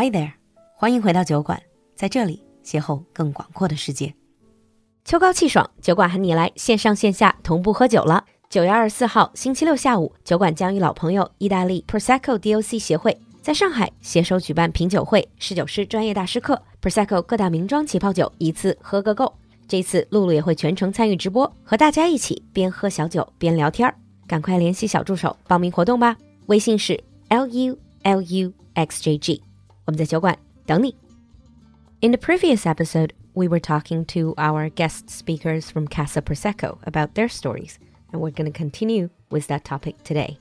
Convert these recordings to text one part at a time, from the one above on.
Hi there，欢迎回到酒馆，在这里邂逅更广阔的世界。秋高气爽，酒馆喊你来线上线下同步喝酒了。九月二十四号星期六下午，酒馆将与老朋友意大利 Prosecco DOC 协会在上海携手举办品酒会、侍酒师专业大师课、Prosecco 各大名庄起泡酒一次喝个够。这次露露也会全程参与直播，和大家一起边喝小酒边聊天儿。赶快联系小助手报名活动吧，微信是 l u l u x j g，我们在酒馆等你。In the previous episode, we were talking to our guest speakers from Casa Prosecco about their stories, and we're going to continue with that topic today.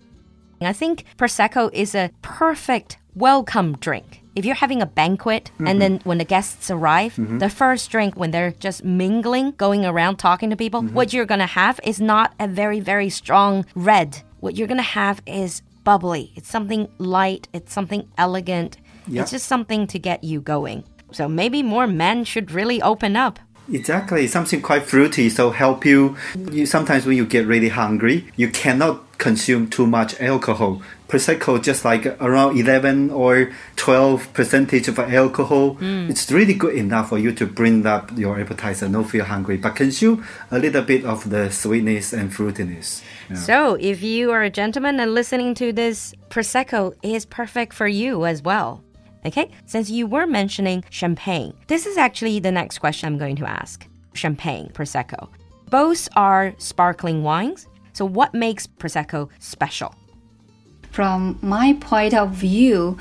I think Prosecco is a perfect welcome drink. If you're having a banquet and then when the guests arrive, the first drink when they're just mingling, going around talking to people, what you're going to have is not a very, very strong red. What you're going to have is bubbly. It's something light, it's something elegant. Yeah. It's just something to get you going. So maybe more men should really open up. Exactly, something quite fruity, so help you. You sometimes when you get really hungry, you cannot consume too much alcohol. Prosecco just like around eleven or twelve percentage of alcohol. Mm. It's really good enough for you to bring up your appetizer, not feel hungry, but consume a little bit of the sweetness and fruitiness. Yeah. So, if you are a gentleman and listening to this, Prosecco is perfect for you as well. Okay, since you were mentioning champagne, this is actually the next question I'm going to ask. Champagne, Prosecco. Both are sparkling wines. So, what makes Prosecco special? From my point of view,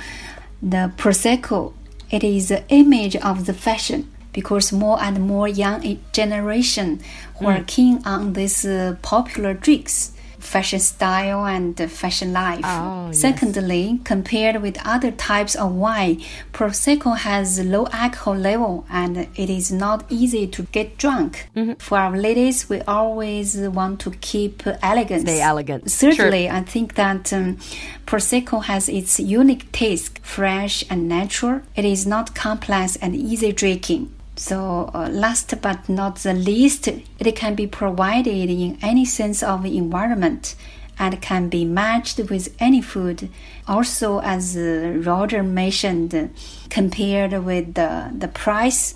the Prosecco it is the image of the fashion because more and more young generation who are keen on these uh, popular drinks, fashion style and fashion life. Oh, yes. Secondly, compared with other types of wine, Prosecco has low alcohol level and it is not easy to get drunk. For our ladies, we always want to keep elegance. Stay elegant. Certainly, I think that um, Prosecco has its unique taste, fresh and natural. It is not complex and easy drinking. So, uh, last but not the least, it can be provided in any sense of environment and can be matched with any food. Also, as uh, Roger mentioned, compared with the, the price,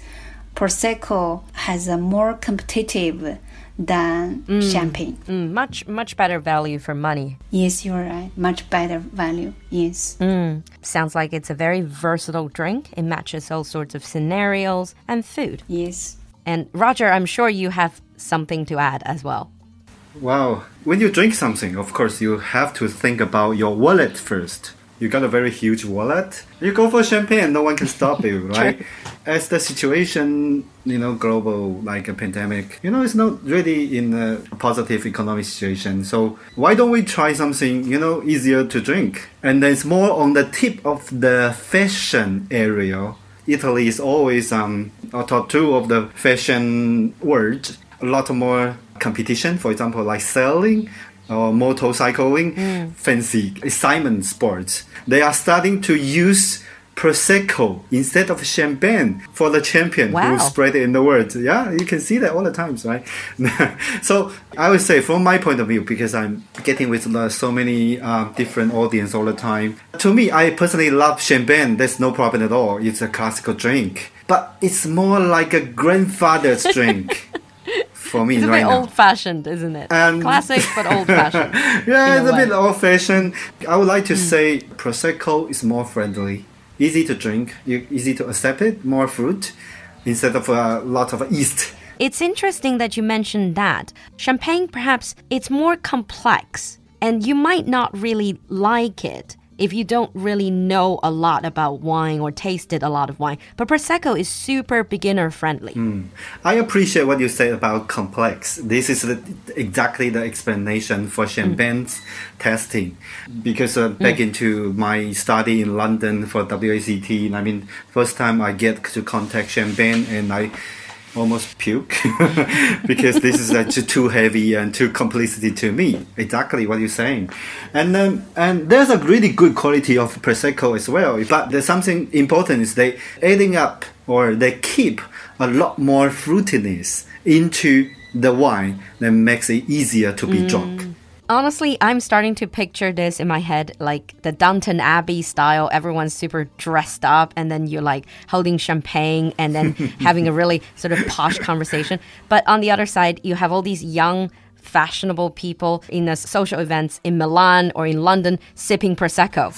Prosecco has a more competitive than champagne. Mm, much, much better value for money. Yes, you're right. Much better value. Yes. Sounds like it's a very versatile drink. It matches all sorts of scenarios and food. Yes. And Roger, I'm sure you have something to add as well. Wow. When you drink something, of course, you have to think about your wallet first. You got a very huge wallet. You go for champagne, no one can stop you, right? As the situation, you know, global, like a pandemic, you know, it's not really in a positive economic situation. So why don't we try something, you know, easier to drink? And then it's more on the tip of the fashion area. Italy is always um, on top two of the fashion world. A lot more competition, for example, like sailing or motorcycling, fancy excitement sports. They are starting to use prosecco instead of champagne for the champion Wow. who spread it in the world. Yeah, you can see that all the times, right? so I would say, from my point of view, because I'm getting with uh, so many um, different audience all the time. To me, I personally love champagne. There's no problem at all. It's a classical drink, but it's more like a grandfather's drink. For me It's a right bit now. old fashioned, isn't it? Um, Classic but old fashioned. Yeah, it's a a bit old fashioned. I would like to say Prosecco is more friendly, easy to drink, easy to accept it, more fruit instead of a lot of yeast. It's interesting that you mentioned that. Champagne, perhaps, it's more complex, and you might not really like it if you don't really know a lot about wine or tasted a lot of wine. But Prosecco is super beginner friendly. Hmm. I appreciate what you said about complex. This is the, exactly the explanation for hmm. champagne's testing. Because uh, back hmm. into my study in London for WSET, I mean, first time I get to contact champagne and I almost puke because this is uh, too- heavy and too complicity to me. Exactly what you're saying, and um, and there's a really good quality of prosecco as well. But there's something important is they adding up or they keep a lot more fruitiness into the wine that makes it easier to be drunk. Honestly, I'm starting to picture this in my head like the Downton Abbey style. Everyone's super dressed up, and then you're like holding champagne and then having a really sort of posh conversation. But on the other side, you have all these young, fashionable people in the social events in Milan or in London sipping Prosecco.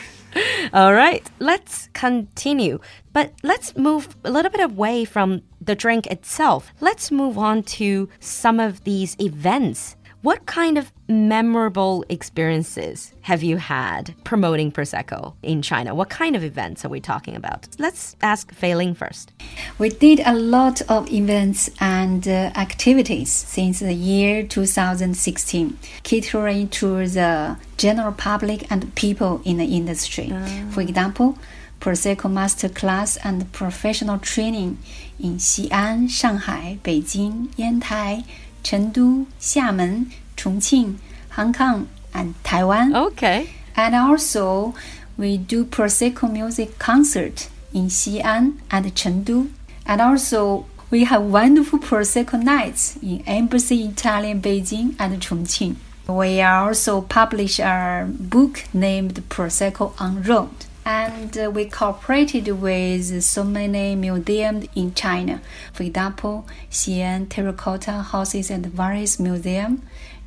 All right, let's continue. But let's move a little bit away from the drink itself. Let's move on to some of these events what kind of memorable experiences have you had promoting Prosecco in China? What kind of events are we talking about? Let's ask Fei Ling first. We did a lot of events and uh, activities since the year 2016, catering to the general public and people in the industry. Uh. For example, Prosecco Master Class and professional training in Xi'an, Shanghai, Beijing, Yantai, Chengdu, Xiamen, Chongqing, Hong Kong, and Taiwan. Okay. And also, we do Prosecco music concert in Xi'an and Chengdu. And also, we have wonderful Prosecco nights in Embassy Italian Beijing and Chongqing. We also publish a book named Prosecco on Road and uh, we cooperated with so many museums in China. For example, Xi'an Terracotta Houses and Various Museum,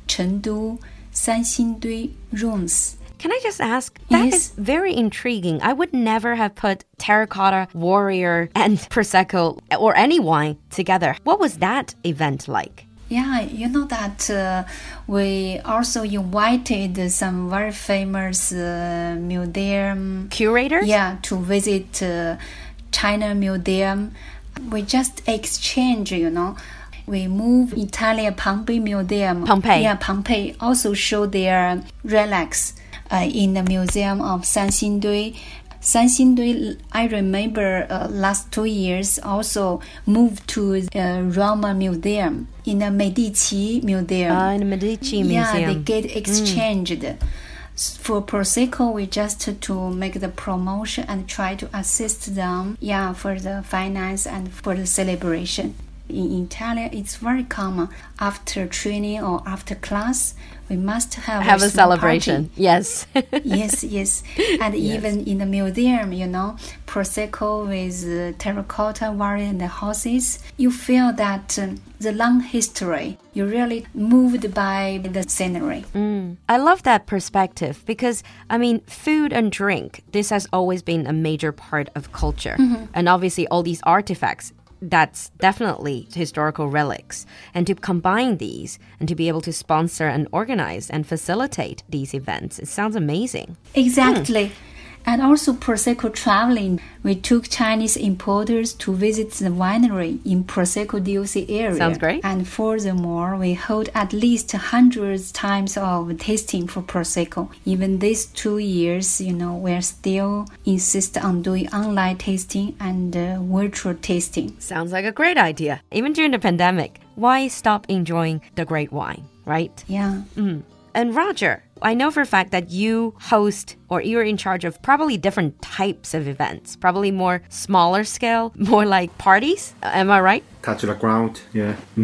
Chengdu Sanxingdui Rooms. Can I just ask? That yes. is very intriguing. I would never have put terracotta, warrior, and prosecco or any wine together. What was that event like? Yeah, you know that uh, we also invited some very famous uh, museum curators. Yeah, to visit uh, China Museum. We just exchange, you know. We move Italian Pompeii Museum. Pompeii. Yeah, Pompeii also show their relics uh, in the Museum of Sanxingdui Sanxingdui, I remember uh, last two years also moved to uh, Roma Museum in the Medici Museum. Ah, in the Medici Museum. Yeah, they get exchanged. Mm. For Prosecco, we just to make the promotion and try to assist them, yeah, for the finance and for the celebration. In Italy, it's very common after training or after class, we must have, have a, a celebration. Party. Yes. yes, yes. And yes. even in the museum, you know, Prosecco with uh, terracotta warrior and the horses, you feel that um, the long history, you're really moved by the scenery. Mm. I love that perspective because, I mean, food and drink, this has always been a major part of culture. Mm -hmm. And obviously, all these artifacts that's definitely historical relics. And to combine these and to be able to sponsor and organize and facilitate these events, it sounds amazing. Exactly. Hmm. And also Prosecco traveling, we took Chinese importers to visit the winery in Prosecco DOC area. Sounds great. And furthermore, we hold at least hundreds times of tasting for Prosecco. Even these two years, you know, we're still insist on doing online tasting and uh, virtual tasting. Sounds like a great idea. Even during the pandemic, why stop enjoying the great wine, right? Yeah. Mm. And Roger, I know for a fact that you host or you're in charge of probably different types of events, probably more smaller scale, more like parties. Am I right? Touch the ground, yeah.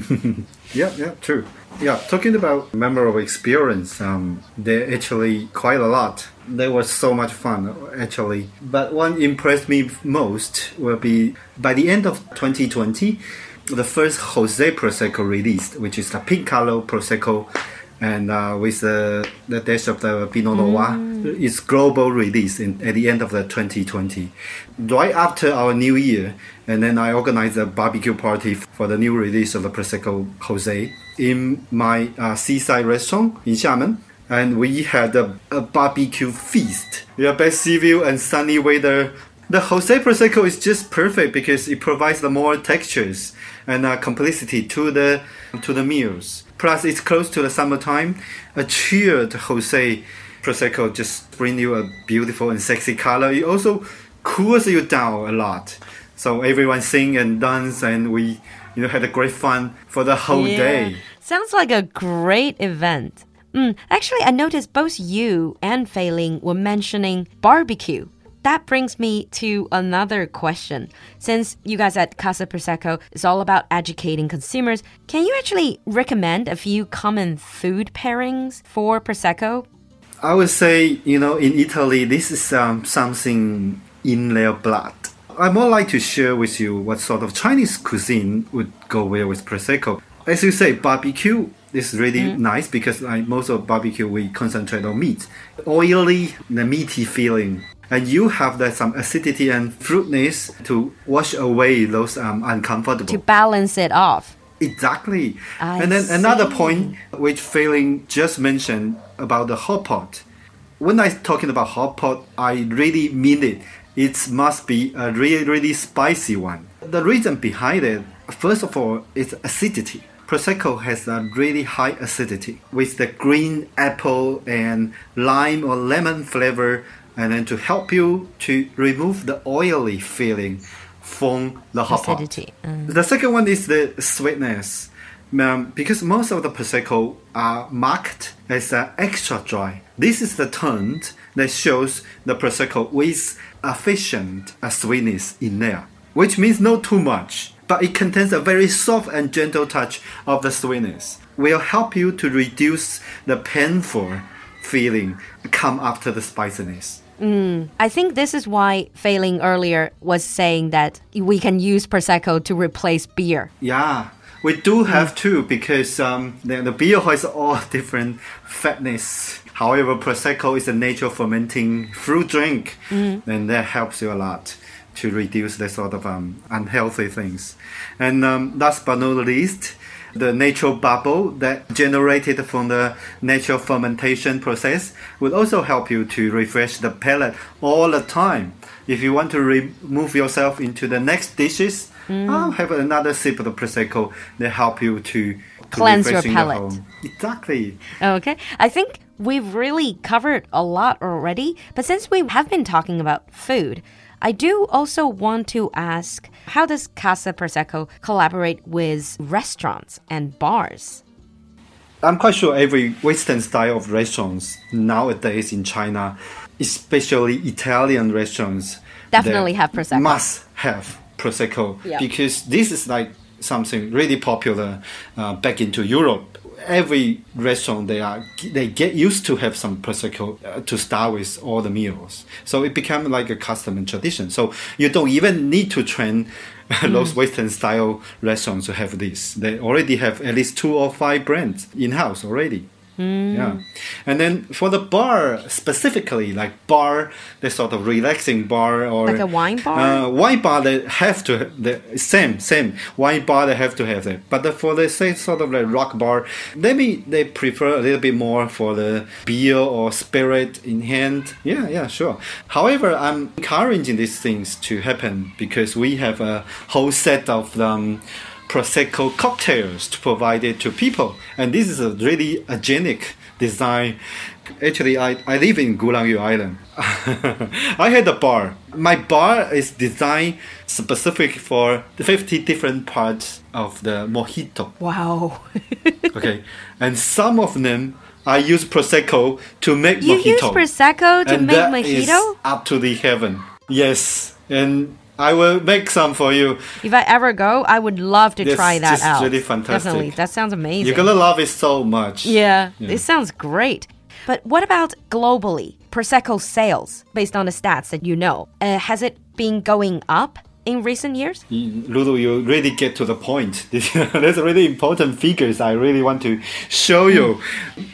yeah, yeah, true. Yeah, talking about memorable experience, um, there actually quite a lot. They were so much fun, actually. But one impressed me most will be by the end of 2020, the first Rosé Prosecco released, which is the pink color Prosecco and uh, with the, the dash of the Pinot Noir, mm. it's global release in, at the end of the 2020. Right after our new year, and then I organized a barbecue party for the new release of the Prosecco Rosé in my uh, seaside restaurant in Xiamen. And we had a, a barbecue feast. Yeah, best sea view and sunny weather. The Rosé Prosecco is just perfect because it provides the more textures and uh, complexity to the to the meals. Plus, it's close to the summertime. A chilled Rosé Prosecco just bring you a beautiful and sexy color. It also cools you down a lot. So everyone sing and dance, and we you know had a great fun for the whole yeah. day. Sounds like a great event. Mm, actually, I noticed both you and Fei Ling were mentioning barbecue that brings me to another question. Since you guys at Casa Prosecco is all about educating consumers, can you actually recommend a few common food pairings for Prosecco? I would say, you know, in Italy, this is um, something in their blood. I more like to share with you what sort of Chinese cuisine would go well with prosecco. As you say, barbecue is really nice because like most of barbecue we concentrate on meat, oily, the meaty feeling, and you have that some acidity and fruitness to wash away those um, uncomfortable. To balance it off. Exactly. I and then another point which Fei Ling just mentioned about the hot pot. When I'm talking about hot pot, I really mean it. It must be a really, really spicy one. The reason behind it, first of all, is acidity. Prosecco has a really high acidity with the green apple and lime or lemon flavor, and then to help you to remove the oily feeling from the hot pot. Mm. The second one is the sweetness. Um, because most of the prosecco are marked as uh, extra dry. This is the term that shows the prosecco with efficient uh, sweetness in there, which means not too much, but it contains a very soft and gentle touch of the sweetness. Will help you to reduce the painful feeling come after the spiciness. I think this is why Fei Ling earlier was saying that we can use Prosecco to replace beer. Yeah, we do have to because um, the, the beer has all different fatness. However, prosecco is a natural fermenting fruit drink, and that helps you a lot to reduce the sort of um, unhealthy things. And um, last but not least, the natural bubble that generated from the natural fermentation process will also help you to refresh the palate all the time. If you want to remove yourself into the next dishes, mm. I'll have another sip of the prosecco that help you to, to Cleanse your palate. Exactly. Okay. I think we've really covered a lot already, but since we have been talking about food, I do also want to ask how does Casa Prosecco collaborate with restaurants and bars? I'm quite sure every Western style of restaurants nowadays in China, especially Italian restaurants, Definitely have Prosecco. Must have prosecco Yeah. because this is like something really popular uh, back into Europe. Every restaurant they are they get used to have some prosecco uh, to start with all the meals, so it become like a custom and tradition. So you don't even need to train Mm. those Western style restaurants to have this. They already have at least two or five brands in house already. Mm. Yeah, and then for the bar specifically, like bar, the sort of relaxing bar or Like a wine bar? Uh, wine bar they have to the same same wine bar they have to have that. But the, for the say sort of like rock bar, maybe they prefer a little bit more for the beer or spirit in hand. Yeah, yeah, sure. However, I'm encouraging these things to happen because we have a whole set of um, prosecco cocktails to provide it to people, and this is a really hygienic design. Actually, I, I live in Gulangyu Island. I had a bar. My bar is designed specific for 50 different parts of the mojito. Wow. Okay, and some of them I use prosecco to make you mojito. use Prosecco to and make mojito? up to the heaven. Yes, and I will make some for you. If I ever go, I would love to Yes, try that just out. really fantastic. Definitely. That sounds amazing. You're gonna love it so much. Yeah, it sounds great. But what about globally? Prosecco sales, based on the stats that you know, uh, has it been going up in recent years? Lulu, you really get to the point. There's really important figures I really want to show you.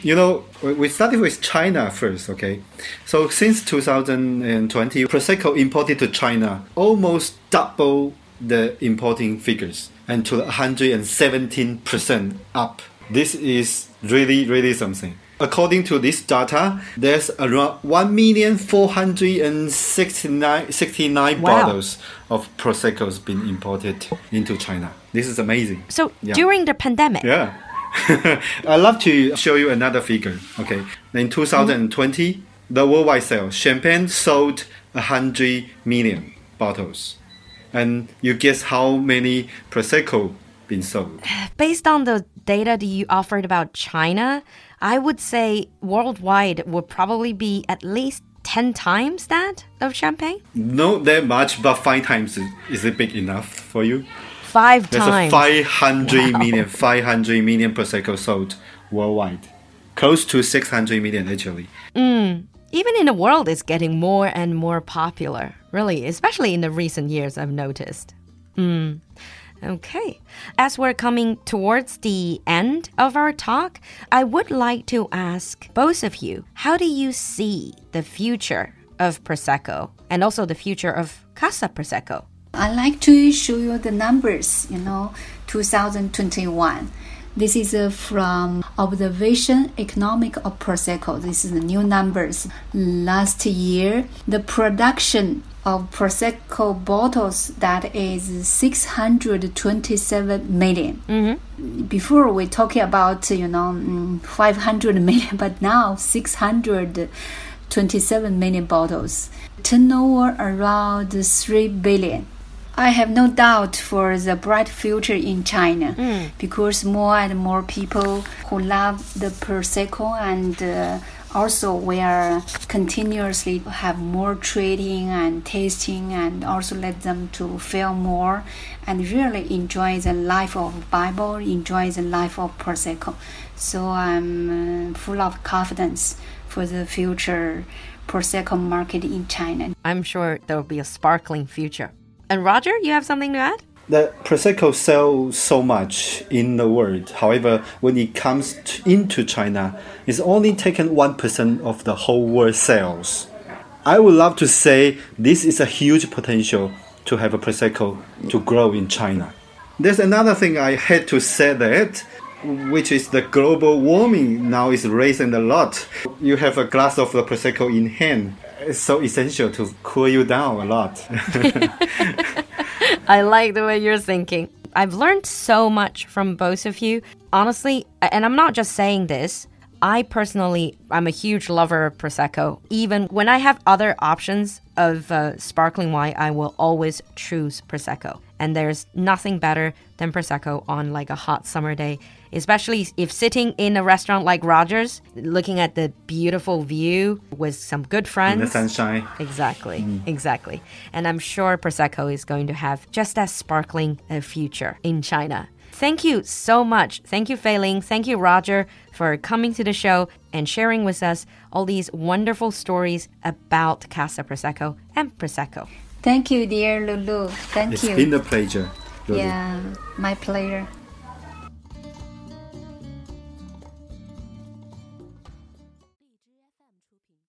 You know, we- started with China first, okay? So since 2020, Prosecco imported to China almost double the importing figures and to 117% up. This is really, really something. According to this data, there's around 1,469 69 Wow. bottles of Prosecco's been imported into China. This is amazing. So Yeah. during the pandemic, Yeah. I'd love to show you another figure. Okay. In 2020, the worldwide sales, champagne sold 100 million bottles. And you guess how many Prosecco been sold? based on the data that you offered about China, I would say worldwide would probably be at least 10 times that of champagne? Not that much, but five times is, is it big enough for you? Five There's times. a 500 Wow. million, 500 million prosecco sold worldwide, close to 600 million actually. Even in the world, it's getting more and more popular, really, especially in the recent years, I've noticed. Mm. Okay. As we're coming towards the end of our talk, I would like to ask both of you how do you see the future of Prosecco and also the future of Casa Prosecco? I like to show you the numbers, you know, 2021. This is uh, from Observation Economic of Prosecco. This is the new numbers. Last year, the production of Prosecco bottles that is 627 million. Before we talking about, you know, mm, 500 million, but now 627 million bottles. Turnover around 3 billion. I have no doubt for the bright future in China because more and more people who love the Prosecco and uh, also we are continuously have more trading and tasting and also let them to feel more and really enjoy the life of Bible, enjoy the life of Prosecco. So I'm uh, full of confidence for the future Prosecco market in China. I'm sure there will be a sparkling future. And Roger, you have something to add? The prosecco sells so much in the world. However, when it comes to, into China, it's only taken one percent of the whole world sales. I would love to say this is a huge potential to have a prosecco to grow in China. There's another thing I had to say that, which is the global warming now is raising a lot. You have a glass of the prosecco in hand. It's so essential to cool you down a lot. I like the way you're thinking. I've learned so much from both of you. Honestly, and I'm not just saying this. I personally, I'm a huge lover of Prosecco. Even when I have other options of uh, sparkling wine, I will always choose Prosecco. And there's nothing better than Prosecco on like a hot summer day, especially if sitting in a restaurant like Rogers, looking at the beautiful view with some good friends. in the sunshine. Exactly, mm. exactly. And I'm sure Prosecco is going to have just as sparkling a future in China. Thank you so much. Thank you, Fei Ling. Thank you, Roger, for coming to the show and sharing with us all these wonderful stories about Casa Prosecco and Prosecco. Thank you, dear Lulu. Thank you It's you. been a pleasure. Lily. yeah, my pleasure.